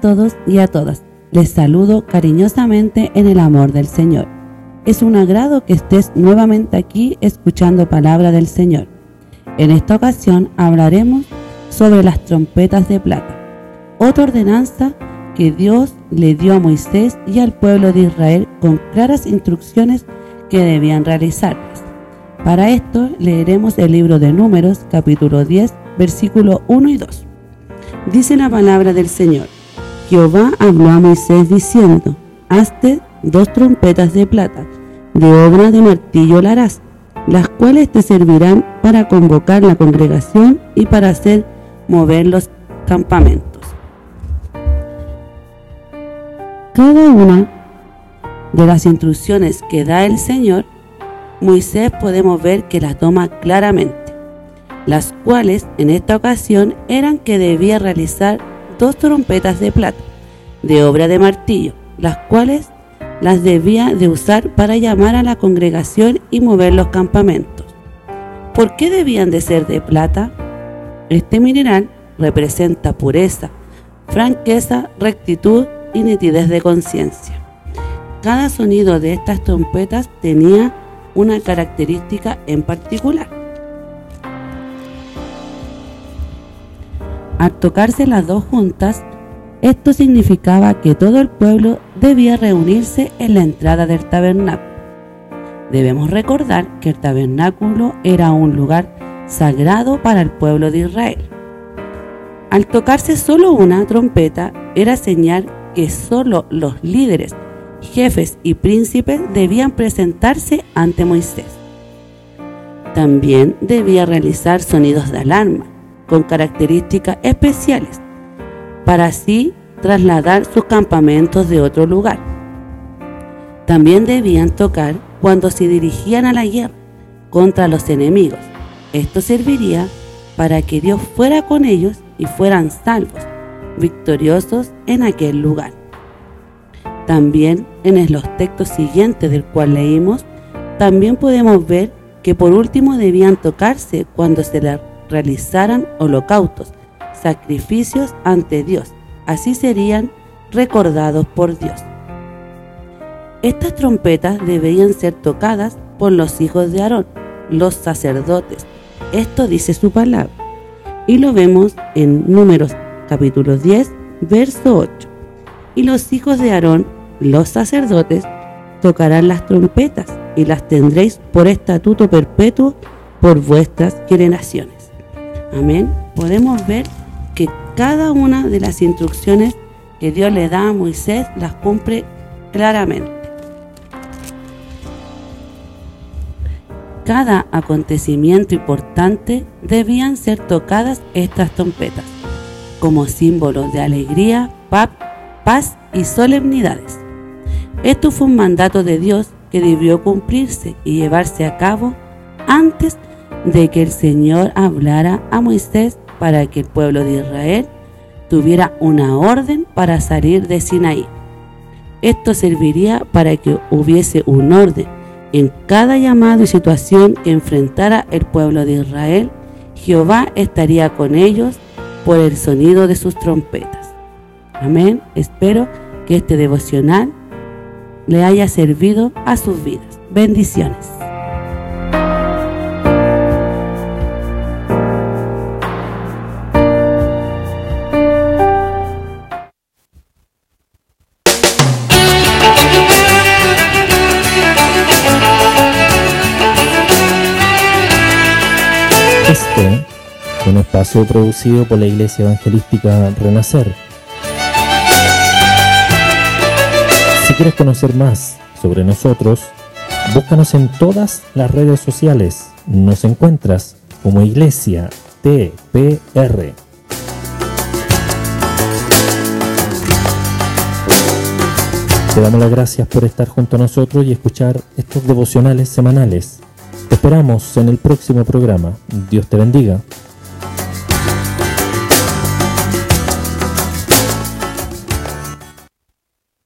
Todos y a todas. Les saludo cariñosamente en el amor del Señor. Es un agrado que estés nuevamente aquí escuchando palabra del Señor. En esta ocasión hablaremos sobre las trompetas de plata, otra ordenanza que Dios le dio a Moisés y al pueblo de Israel con claras instrucciones que debían realizarlas. Para esto leeremos el libro de Números capítulo 10 versículo 1 y 2. Dice la palabra del Señor. Jehová habló a Moisés diciendo, Hazte dos trompetas de plata, de obra de martillo la harás, las cuales te servirán para convocar la congregación y para hacer mover los campamentos. Cada una de las instrucciones que da el Señor, Moisés podemos ver que la toma claramente, las cuales en esta ocasión eran que debía realizar dos trompetas de plata, de obra de martillo, las cuales las debía de usar para llamar a la congregación y mover los campamentos. ¿Por qué debían de ser de plata? Este mineral representa pureza, franqueza, rectitud y nitidez de conciencia. Cada sonido de estas trompetas tenía una característica en particular. Al tocarse las dos juntas, esto significaba que todo el pueblo debía reunirse en la entrada del tabernáculo. Debemos recordar que el tabernáculo era un lugar sagrado para el pueblo de Israel. Al tocarse solo una trompeta, era señal que solo los líderes, jefes y príncipes debían presentarse ante Moisés. También debía realizar sonidos de alarma, con características especiales, para así trasladar sus campamentos de otro lugar. También debían tocar cuando se dirigían a la guerra contra los enemigos. Esto serviría para que Dios fuera con ellos y fueran salvos, victoriosos en aquel lugar. También en los textos siguientes del cual leímos, también podemos ver que por último debían tocarse cuando se realizaran holocaustos, sacrificios ante Dios. Así serían recordados por Dios. Estas trompetas debían ser tocadas por los hijos de Aarón, los sacerdotes. Esto dice su palabra. Y lo vemos en Números capítulo 10, verso 8. Y los hijos de Aarón, los sacerdotes, tocarán las trompetas y las tendréis por estatuto perpetuo por vuestras generaciones. Amén. Podemos ver que cada una de las instrucciones que Dios le da a Moisés las cumple claramente. Cada acontecimiento importante debían ser tocadas estas trompetas como símbolos de alegría, paz y solemnidades. Esto fue un mandato de Dios que debió cumplirse y llevarse a cabo antes de que el Señor hablara a Moisés para que el pueblo de Israel tuviera una orden para salir de Sinaí. Esto serviría para que hubiese un orden en cada llamado y situación que enfrentara el pueblo de Israel. Jehová estaría con ellos por el sonido de sus trompetas. Amén. Espero que este devocional le haya servido a sus vidas. Bendiciones. Un espacio producido por la Iglesia Evangelística Renacer. Si quieres conocer más sobre nosotros, búscanos en todas las redes sociales. Nos encuentras como Iglesia TPR. Te damos las gracias por estar junto a nosotros y escuchar estos devocionales semanales. Te esperamos en el próximo programa. Dios te bendiga.